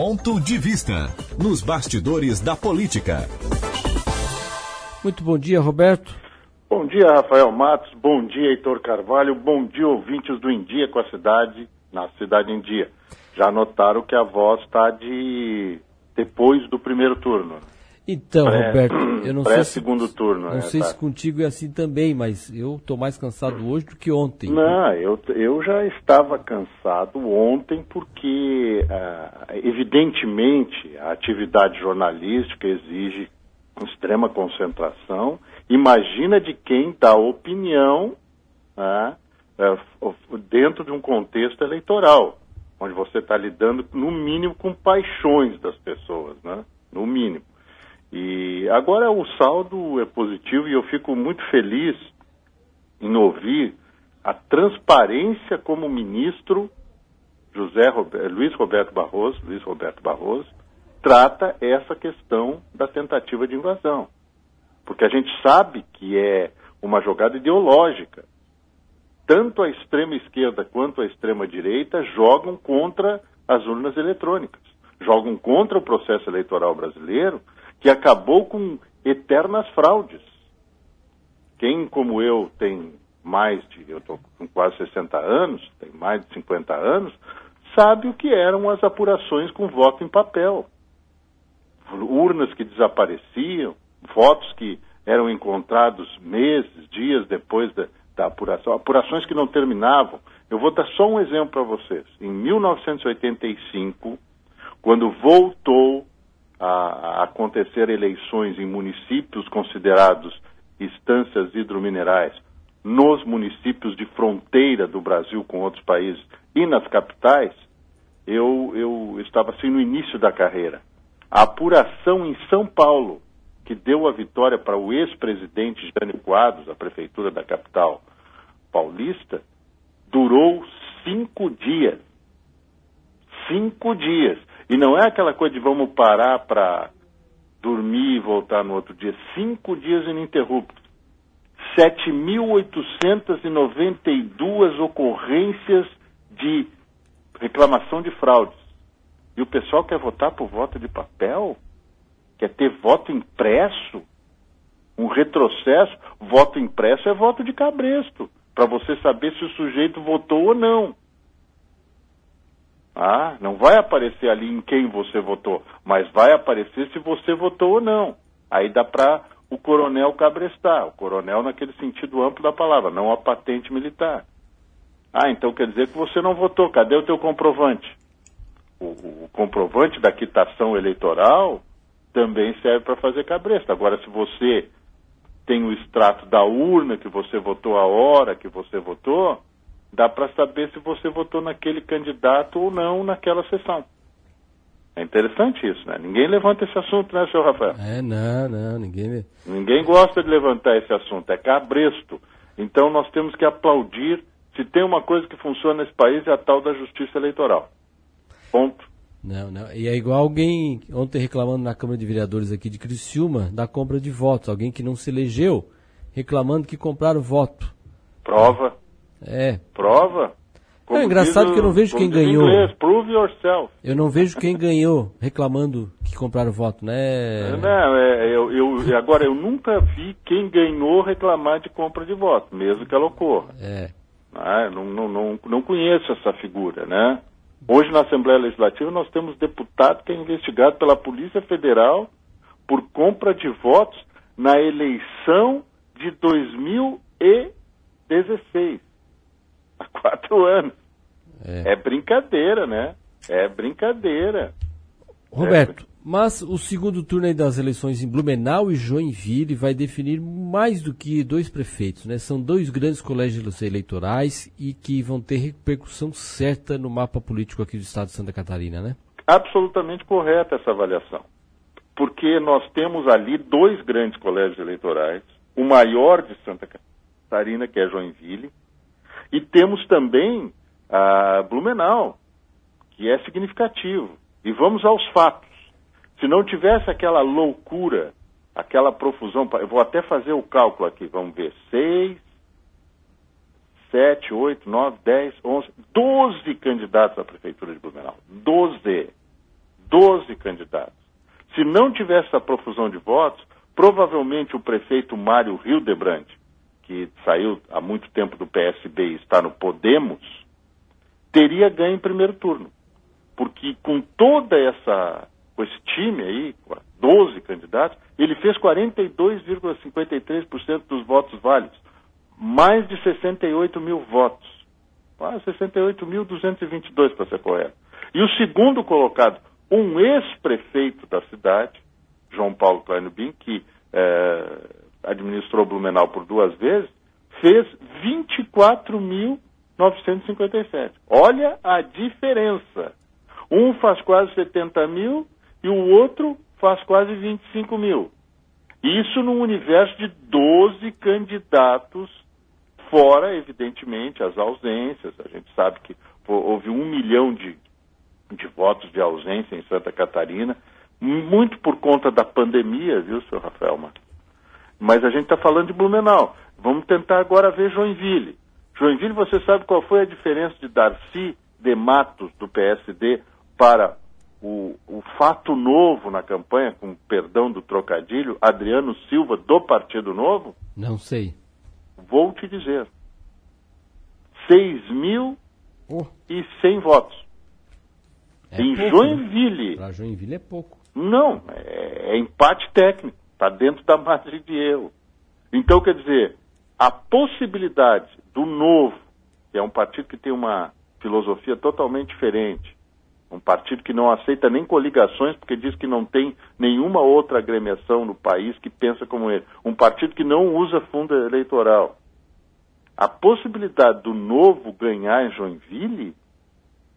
Ponto de vista nos bastidores da política. Muito bom dia, Roberto. Bom dia, Rafael Matos. Bom dia, Heitor Carvalho. Bom dia, ouvintes do Em Dia com a cidade, na Cidade em Dia. Já notaram que a voz está de depois do primeiro turno. Então, Pré- Roberto, eu não sei se segundo turno. não é, sei tá. se contigo é assim também, mas eu tô mais cansado hoje do que ontem. Não, eu, eu já estava cansado ontem porque, ah, evidentemente, a atividade jornalística exige extrema concentração. Imagina de quem dá opinião né, f- dentro de um contexto eleitoral, onde você está lidando, no mínimo, com paixões das pessoas, né? no mínimo. E agora o saldo é positivo e eu fico muito feliz em ouvir a transparência como o ministro José Rober- Luiz Roberto Barroso, Luiz Roberto Barroso, trata essa questão da tentativa de invasão. Porque a gente sabe que é uma jogada ideológica. Tanto a extrema esquerda quanto a extrema direita jogam contra as urnas eletrônicas, jogam contra o processo eleitoral brasileiro, que acabou com eternas fraudes. Quem, como eu, tem mais de, eu estou com quase 60 anos, tem mais de 50 anos, sabe o que eram as apurações com voto em papel. Urnas que desapareciam, votos que eram encontrados meses, dias depois da, da apuração, apurações que não terminavam. Eu vou dar só um exemplo para vocês. Em 1985, quando voltou a, acontecer eleições em municípios considerados instâncias hidrominerais, nos municípios de fronteira do Brasil com outros países e nas capitais, eu, eu estava assim no início da carreira. A apuração em São Paulo, que deu a vitória para o ex-presidente Jânio Quadros, a prefeitura da capital paulista, durou cinco dias. Cinco dias. E não é aquela coisa de vamos parar para dormir e voltar no outro dia. Cinco dias ininterruptos. 7.892 ocorrências de reclamação de fraudes. E o pessoal quer votar por voto de papel? Quer ter voto impresso? Um retrocesso? Voto impresso é voto de cabresto, para você saber se o sujeito votou ou não. Ah, não vai aparecer ali em quem você votou, mas vai aparecer se você votou ou não. Aí dá para o coronel cabrestar, o coronel naquele sentido amplo da palavra, não a patente militar. Ah, então quer dizer que você não votou, cadê o teu comprovante? O, o comprovante da quitação eleitoral também serve para fazer cabresta. Agora, se você tem o extrato da urna que você votou a hora que você votou, dá para saber se você votou naquele candidato ou não naquela sessão. É interessante isso, né? Ninguém levanta esse assunto, né, senhor Rafael? É, não, não, ninguém. Ninguém gosta de levantar esse assunto, é cabresto. Então nós temos que aplaudir. Se tem uma coisa que funciona nesse país é a tal da justiça eleitoral. Ponto. Não, não. E é igual alguém ontem reclamando na Câmara de Vereadores aqui de Criciúma da compra de votos. Alguém que não se elegeu reclamando que compraram voto. Prova, É. prova. É engraçado que eu não vejo como quem ganhou. Inglês, prove yourself. Eu não vejo quem ganhou reclamando que compraram voto, né? Não, é, eu, eu- agora, eu nunca vi quem ganhou reclamar de compra de voto, mesmo que ela ocorra. É. Ah, não, não, não, não conheço essa figura, né? Hoje na Assembleia Legislativa nós temos deputado que é investigado pela Polícia Federal por compra de votos na eleição de 2016. Quatro anos. É. É brincadeira, né? É brincadeira. Roberto, mas o segundo turno das eleições em Blumenau e Joinville vai definir mais do que dois prefeitos, né? São dois grandes colégios eleitorais e que vão ter repercussão certa no mapa político aqui do estado de Santa Catarina, né? absolutamente correta essa avaliação. Porque nós temos ali dois grandes colégios eleitorais, o maior de Santa Catarina, que é Joinville, e temos também a Blumenau, que é significativo. E vamos aos fatos. Se não tivesse aquela loucura, aquela profusão, eu vou até fazer o cálculo aqui, vamos ver, seis, sete, oito, nove, dez, onze, doze candidatos à Prefeitura de Blumenau. Doze. 12 candidatos. Se não tivesse essa profusão de votos, provavelmente o prefeito Mário Hildebrand, que saiu há muito tempo do PSB e está no Podemos, teria ganho em primeiro turno. Porque com toda essa, com esse time aí, 12 candidatos, ele fez 42,53% dos votos válidos, mais de 68 mil votos. Ah, 68.222 para ser correto. E o segundo colocado, um ex-prefeito da cidade, João Paulo Kleino Bin, que é, administrou Blumenau por duas vezes, fez 24.957. Olha a diferença. Um faz quase 70 mil e o outro faz quase 25 mil. Isso num universo de 12 candidatos, fora, evidentemente, as ausências. A gente sabe que houve um milhão de, de votos de ausência em Santa Catarina, muito por conta da pandemia, viu, senhor Rafael? Mas a gente está falando de Blumenau. Vamos tentar agora ver Joinville. Joinville, você sabe qual foi a diferença de Darcy de Matos, do PSD, para o, o, fato novo na campanha, com perdão do trocadilho, Adriano Silva, do Partido Novo? Não sei. Vou te dizer. 6 mil oh. e 100 votos. É em pouco, Joinville. Né? Para Joinville é pouco. Não, é, é empate técnico. Está dentro da margem de erro. Então, quer dizer, a possibilidade do novo, que é um partido que tem uma filosofia totalmente diferente, um partido que não aceita nem coligações, porque diz que não tem nenhuma outra agremiação no país que pensa como ele. Um partido que não usa fundo eleitoral. A possibilidade do novo ganhar em Joinville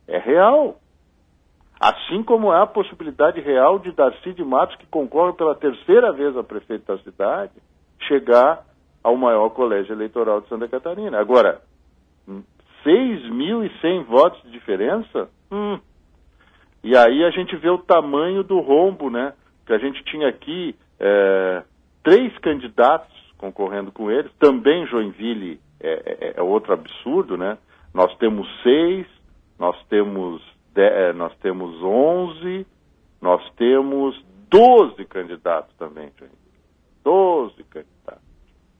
é real. Assim como é a possibilidade real de Darcy de Matos, que concorre pela terceira vez a prefeito da cidade, chegar ao maior colégio eleitoral de Santa Catarina. Agora, 6.100 votos de diferença? Hum. E aí a gente vê o tamanho do rombo, né? Que a gente tinha aqui é, três candidatos concorrendo com eles, também Joinville é, é, é outro absurdo, né? Nós temos seis, nós temos é, nós temos 11, nós temos 12 candidatos também, gente. 12 candidatos.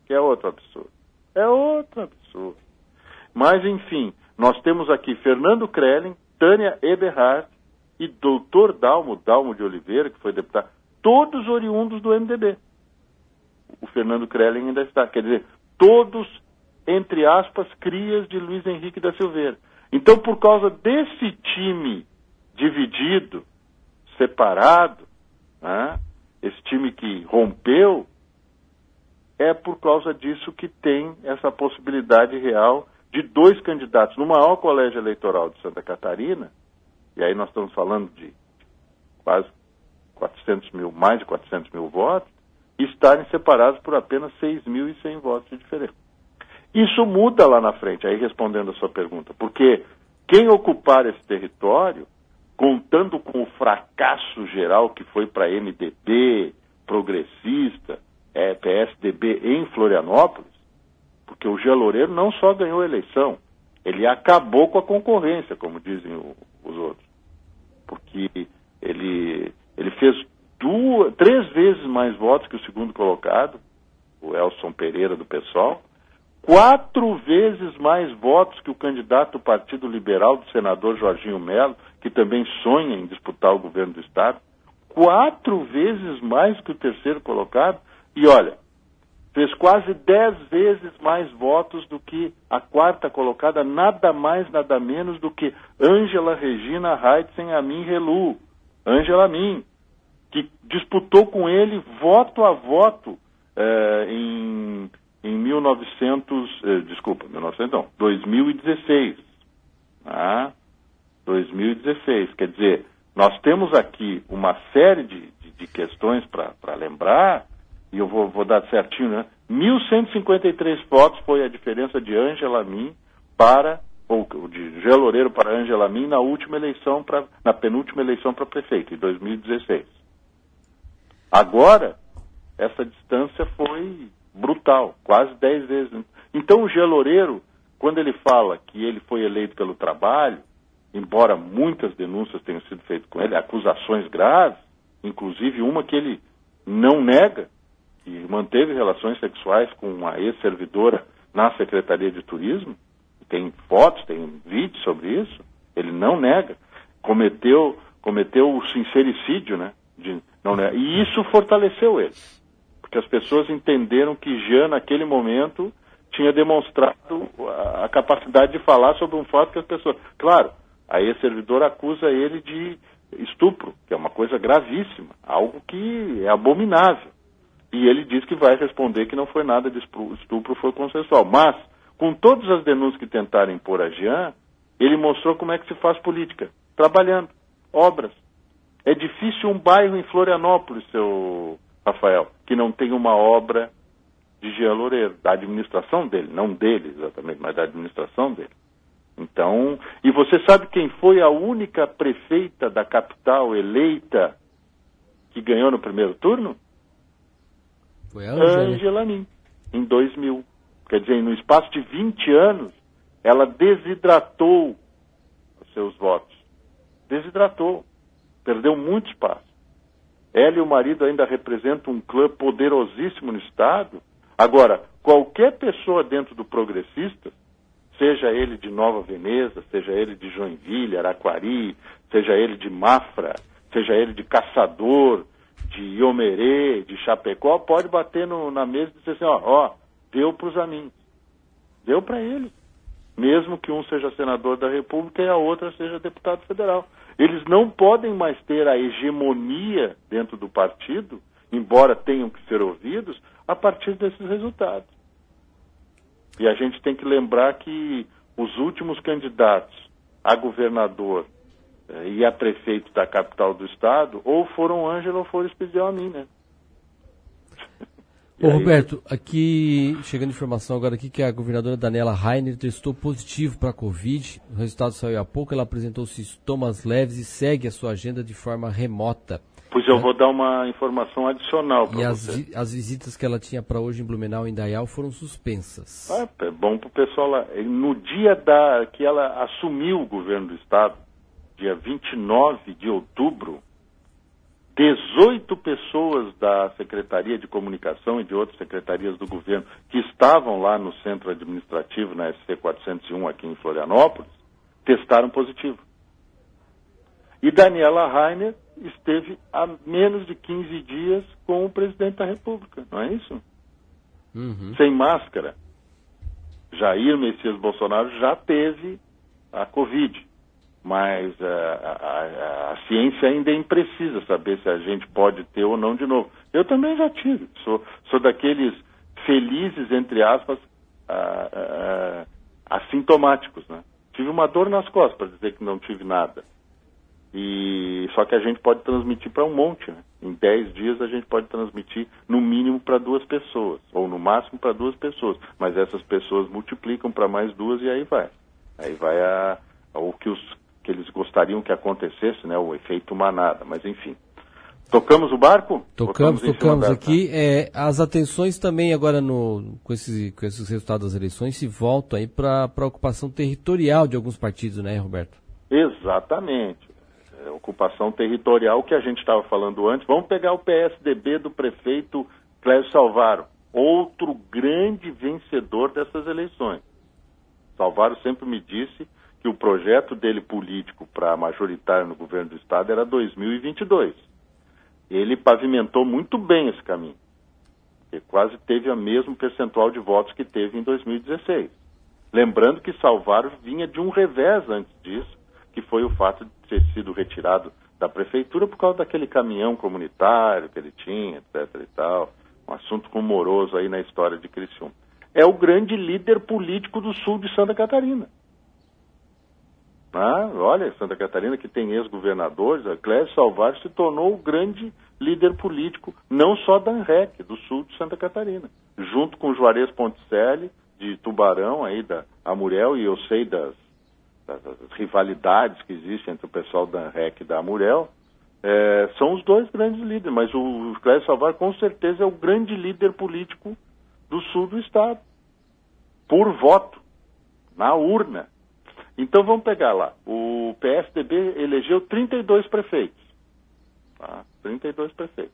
Que é outro absurdo. É outro absurdo. Mas, enfim, nós temos aqui Fernando Krelling, Tânia Eberhardt e doutor Dalmo, Dalmo de Oliveira, que foi deputado, todos oriundos do MDB. O Fernando Krelling ainda está. Quer dizer, todos, entre aspas, crias de Luiz Henrique da Silveira. Então, por causa desse time dividido, separado, né, esse time que rompeu, é por causa disso que tem essa possibilidade real de dois candidatos no maior colégio eleitoral de Santa Catarina, e aí nós estamos falando de quase 400 mil, mais de 400 mil votos, estarem separados por apenas 6.100 votos de diferença. Isso muda lá na frente, aí respondendo a sua pergunta, porque quem ocupar esse território, contando com o fracasso geral que foi para MDB, progressista, é, PSDB em Florianópolis, porque o Geloreiro não só ganhou a eleição, ele acabou com a concorrência, como dizem o, os outros. Porque ele, ele fez duas, três vezes mais votos que o segundo colocado, o Elson Pereira do PSOL, quatro vezes mais votos que o candidato do Partido Liberal, do senador Jorginho Melo, que também sonha em disputar o governo do Estado, quatro vezes mais que o terceiro colocado, e olha, fez quase dez vezes mais votos do que a quarta colocada, nada mais, nada menos do que Ângela Regina Heitzen Amin Relu, Ângela Amin, que disputou com ele voto a voto eh, em em 1900, eh, desculpa, 1900 não, 2016. Ah, 2016. Quer dizer, nós temos aqui uma série de, de, de questões para lembrar, e eu vou, vou, dar certinho, né? 1.153 votos foi a diferença de Angela Min para, ou de Gé Loureiro para Angela Min na última eleição, pra, na penúltima eleição para prefeito, em 2016. Agora, essa distância foi brutal, quase 10 vezes. Então o Geloreiro, quando ele fala que ele foi eleito pelo trabalho, embora muitas denúncias tenham sido feitas com ele, acusações graves, inclusive uma que ele não nega, que manteve relações sexuais com uma ex-servidora na Secretaria de Turismo, tem fotos, tem vídeos sobre isso, ele não nega, cometeu, cometeu o sincericídio, né? De, não nega. E isso fortaleceu ele, porque as pessoas entenderam que Jean, naquele momento, tinha demonstrado a, capacidade de falar sobre um fato que as pessoas. Claro, a ex-servidora acusa ele de estupro, que é uma coisa gravíssima, algo que é abominável. E ele diz que vai responder que não foi nada de estupro, foi consensual. Mas, com todas as denúncias que tentaram impor a Jean, ele mostrou como é que se faz política, trabalhando, obras. É difícil um bairro em Florianópolis, seu Rafael, que não tem uma obra de Jean Loureiro, da administração dele, não dele exatamente, mas da administração dele. Então, e você sabe quem foi a única prefeita da capital eleita que ganhou no primeiro turno? Foi a Angela, Angela Nin, em 2000. Quer dizer, no espaço de 20 anos, ela desidratou os seus votos. Desidratou. Perdeu muito espaço. Ela e o marido ainda representam um clã poderosíssimo no Estado. Agora, qualquer pessoa dentro do progressista seja ele de Nova Veneza, seja ele de Joinville, Araquari, seja ele de Mafra, seja ele de Caçador, de Iomerê, de Chapecó, pode bater no, na mesa e dizer assim, ó, ó deu para os amigos. Deu para ele. Mesmo que um seja senador da República e a outra seja deputado federal. Eles não podem mais ter a hegemonia dentro do partido, embora tenham que ser ouvidos, a partir desses resultados. E a gente tem que lembrar que os últimos candidatos a governador eh, e a prefeito da capital do estado ou foram Ângelo ou foram Especial a mim, né? Ô, aí... Roberto, aqui chegando informação agora aqui que a governadora Daniela Rainer testou positivo para a Covid. O resultado saiu há pouco, ela apresentou sintomas leves e segue a sua agenda de forma remota. Pois eu vou dar uma informação adicional para você. E as, as, visitas que ela tinha para hoje em Blumenau e Indaial foram suspensas. Ah, é bom para o pessoal lá. No dia da, que ela assumiu o governo do Estado, dia 29 de outubro, 18 pessoas da Secretaria de Comunicação e de outras secretarias do governo que estavam lá no centro administrativo, na SC 401 aqui em Florianópolis, testaram positivo. E Daniela Rainer esteve há menos de 15 dias com o presidente da República, não é isso? Uhum. Sem máscara. Jair Messias Bolsonaro já teve a Covid, mas a, a, a, ciência ainda é imprecisa saber se a gente pode ter ou não de novo. Eu também já tive, sou, sou daqueles felizes, entre aspas, assintomáticos, né? Tive uma dor nas costas para dizer que não tive nada. E só que a gente pode transmitir para um monte, né? Em 10 dias a gente pode transmitir no mínimo para duas pessoas, ou no máximo para duas pessoas. Mas essas pessoas multiplicam para mais duas e aí vai. Aí vai a, a, o que, os, que eles gostariam que acontecesse, né? O efeito manada. Mas enfim. Tocamos o barco? Tocamos, tocamos aqui. É, as atenções também agora no, com, esses, com esses resultados das eleições se voltam aí para a ocupação territorial de alguns partidos, né, Roberto? Exatamente. É, ocupação territorial que a gente estava falando antes. Vamos pegar o PSDB do prefeito Clésio Salvaro, outro grande vencedor dessas eleições. Salvaro sempre me disse que o projeto dele político para majoritário no governo do estado era 2022. Ele pavimentou muito bem esse caminho. Ele quase teve o mesmo percentual de votos que teve em 2016. Lembrando que Salvaro vinha de um revés antes disso, que foi o fato de ter sido retirado da prefeitura por causa daquele caminhão comunitário que ele tinha, etc e tal. Um assunto rumoroso aí na história de Criciúma. É o grande líder político do sul de Santa Catarina. Ah, olha, Santa Catarina que tem ex-governadores, a Clécio Salvar se tornou o grande líder político, não só da ANREC, do sul de Santa Catarina, junto com Juarez Ponticelli, de Tubarão, aí da Amurel, e eu sei das das rivalidades que existem entre o pessoal da REC e da Amurel, é, são os dois grandes líderes, mas o Clécio Salvar com certeza é o grande líder político do sul do estado, por voto, na urna. Então vamos pegar lá. O PSDB elegeu 32 prefeitos. Tá? 32 prefeitos.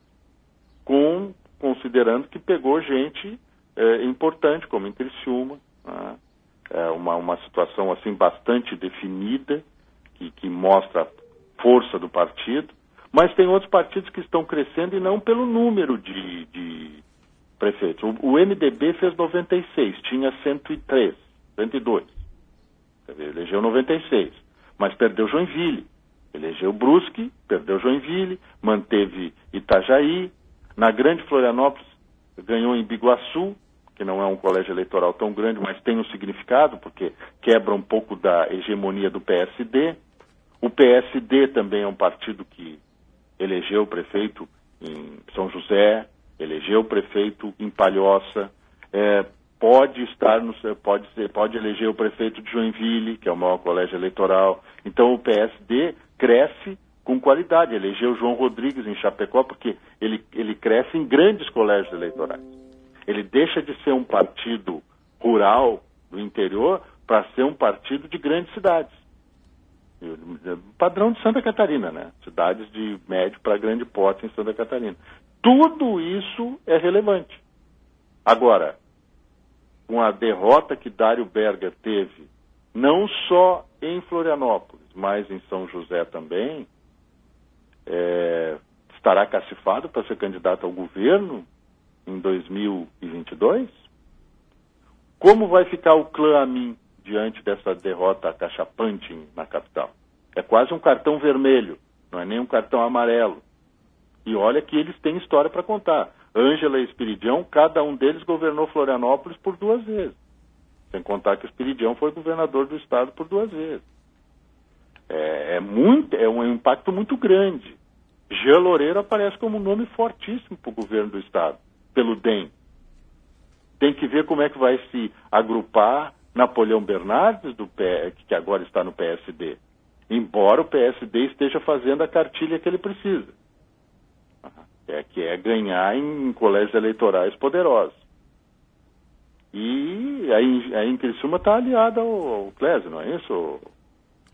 Com, considerando que pegou gente é, importante, como em Criciúma. Tá? É uma, uma situação assim bastante definida, que, que mostra a força do partido. Mas tem outros partidos que estão crescendo e não pelo número de, de prefeitos. O, o MDB fez 96, tinha 103, 102. Elegeu 96, mas perdeu Joinville. Elegeu Brusque, perdeu Joinville, manteve Itajaí. Na Grande Florianópolis, ganhou em Biguaçu, que não é um colégio eleitoral tão grande, mas tem um significado, porque quebra um pouco da hegemonia do PSD. O PSD também é um partido que elegeu o prefeito em São José, elegeu o prefeito em Palhoça, é, pode estar no, pode ser, pode eleger o prefeito de Joinville, que é o maior colégio eleitoral. Então o PSD cresce com qualidade. Elegeu João Rodrigues em Chapecó porque ele, ele cresce em grandes colégios eleitorais. Ele deixa de ser um partido rural do interior para ser um partido de grandes cidades. Padrão de Santa Catarina, né? Cidades de médio para grande porte em Santa Catarina. Tudo isso é relevante. Agora, com a derrota que Dário Berger teve, não só em Florianópolis, mas em São José também, é, estará cacifado para ser candidato ao governo em 2022? Como vai ficar o clã Amin diante dessa derrota cachapante na capital? É quase um cartão vermelho, não é nem um cartão amarelo. E olha que eles têm história para contar. Ângela e Espiridião, cada um deles governou Florianópolis por duas vezes. Sem contar que Espiridião foi governador do estado por duas vezes. É, é, muito, é um impacto muito grande. Jean Loureiro aparece como um nome fortíssimo para o governo do estado, pelo DEM. Tem que ver como é que vai se agrupar Napoleão Bernardes, do P, que agora está no PSD. Embora o PSD esteja fazendo a cartilha que ele precisa é, que é ganhar em, colégios eleitorais poderosos. E aí em Criciúma está aliado ao, ao Clésio, não é isso? O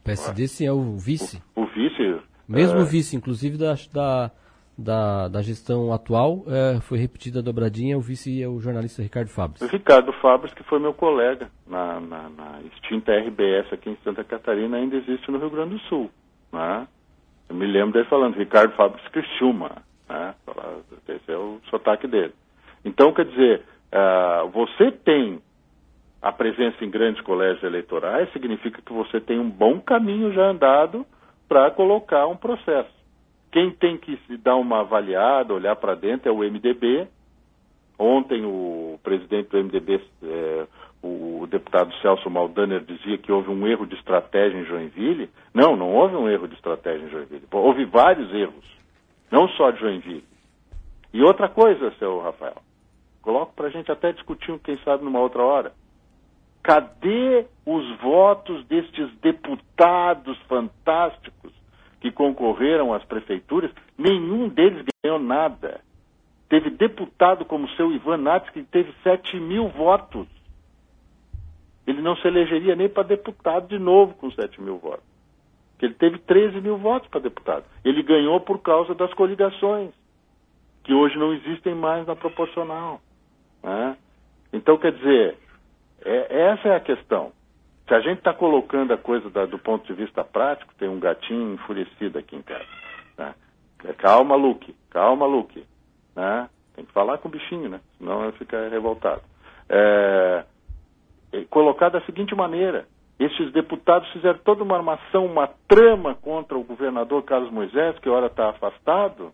PSD sim, é o vice. O, o vice. Mesmo é... vice, inclusive da, da, da, da gestão atual, é, foi repetida a dobradinha, o vice é o jornalista Ricardo Fabres. O Ricardo Fabres, que foi meu colega na, na, na extinta RBS aqui em Santa Catarina, ainda existe no Rio Grande do Sul. Né? Eu me lembro dele falando, Ricardo Fabres Criciúma. Sotaque dele. Então, quer dizer, uh, você tem a presença em grandes colégios eleitorais, significa que você tem um bom caminho já andado para colocar um processo. Quem tem que se dar uma avaliada, olhar para dentro, é o MDB. Ontem o presidente do MDB, é, o deputado Celso Maldaner, dizia que houve um erro de estratégia em Joinville. Não, não houve um erro de estratégia em Joinville. Houve vários erros não só de Joinville. E outra coisa, seu Rafael, coloco para a gente até discutir, quem sabe, numa outra hora. Cadê os votos destes deputados fantásticos que concorreram às prefeituras? Nenhum deles ganhou nada. Teve deputado como seu Ivan Nats, que teve 7 mil votos. Ele não se elegeria nem para deputado de novo com 7 mil votos ele teve 13 mil votos para deputado. Ele ganhou por causa das coligações, que hoje não existem mais na proporcional. Né? Então, quer dizer, é, essa é a questão. Se a gente está colocando a coisa da, do ponto de vista prático, tem um gatinho enfurecido aqui em casa. Né? É, calma, Luke, calma, Luke. Né? Tem que falar com o bichinho, né? senão ele fica revoltado. É, é, colocar da seguinte maneira: estes deputados fizeram toda uma armação, uma trama contra o governador Carlos Moisés, que ora está afastado,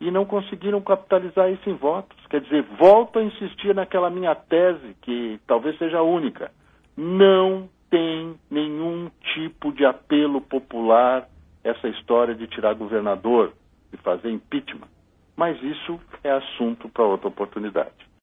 e não conseguiram capitalizar isso em votos. Quer dizer, volto a insistir naquela minha tese, que talvez seja a única. Não tem nenhum tipo de apelo popular essa história de tirar governador, de fazer impeachment. Mas isso é assunto para outra oportunidade.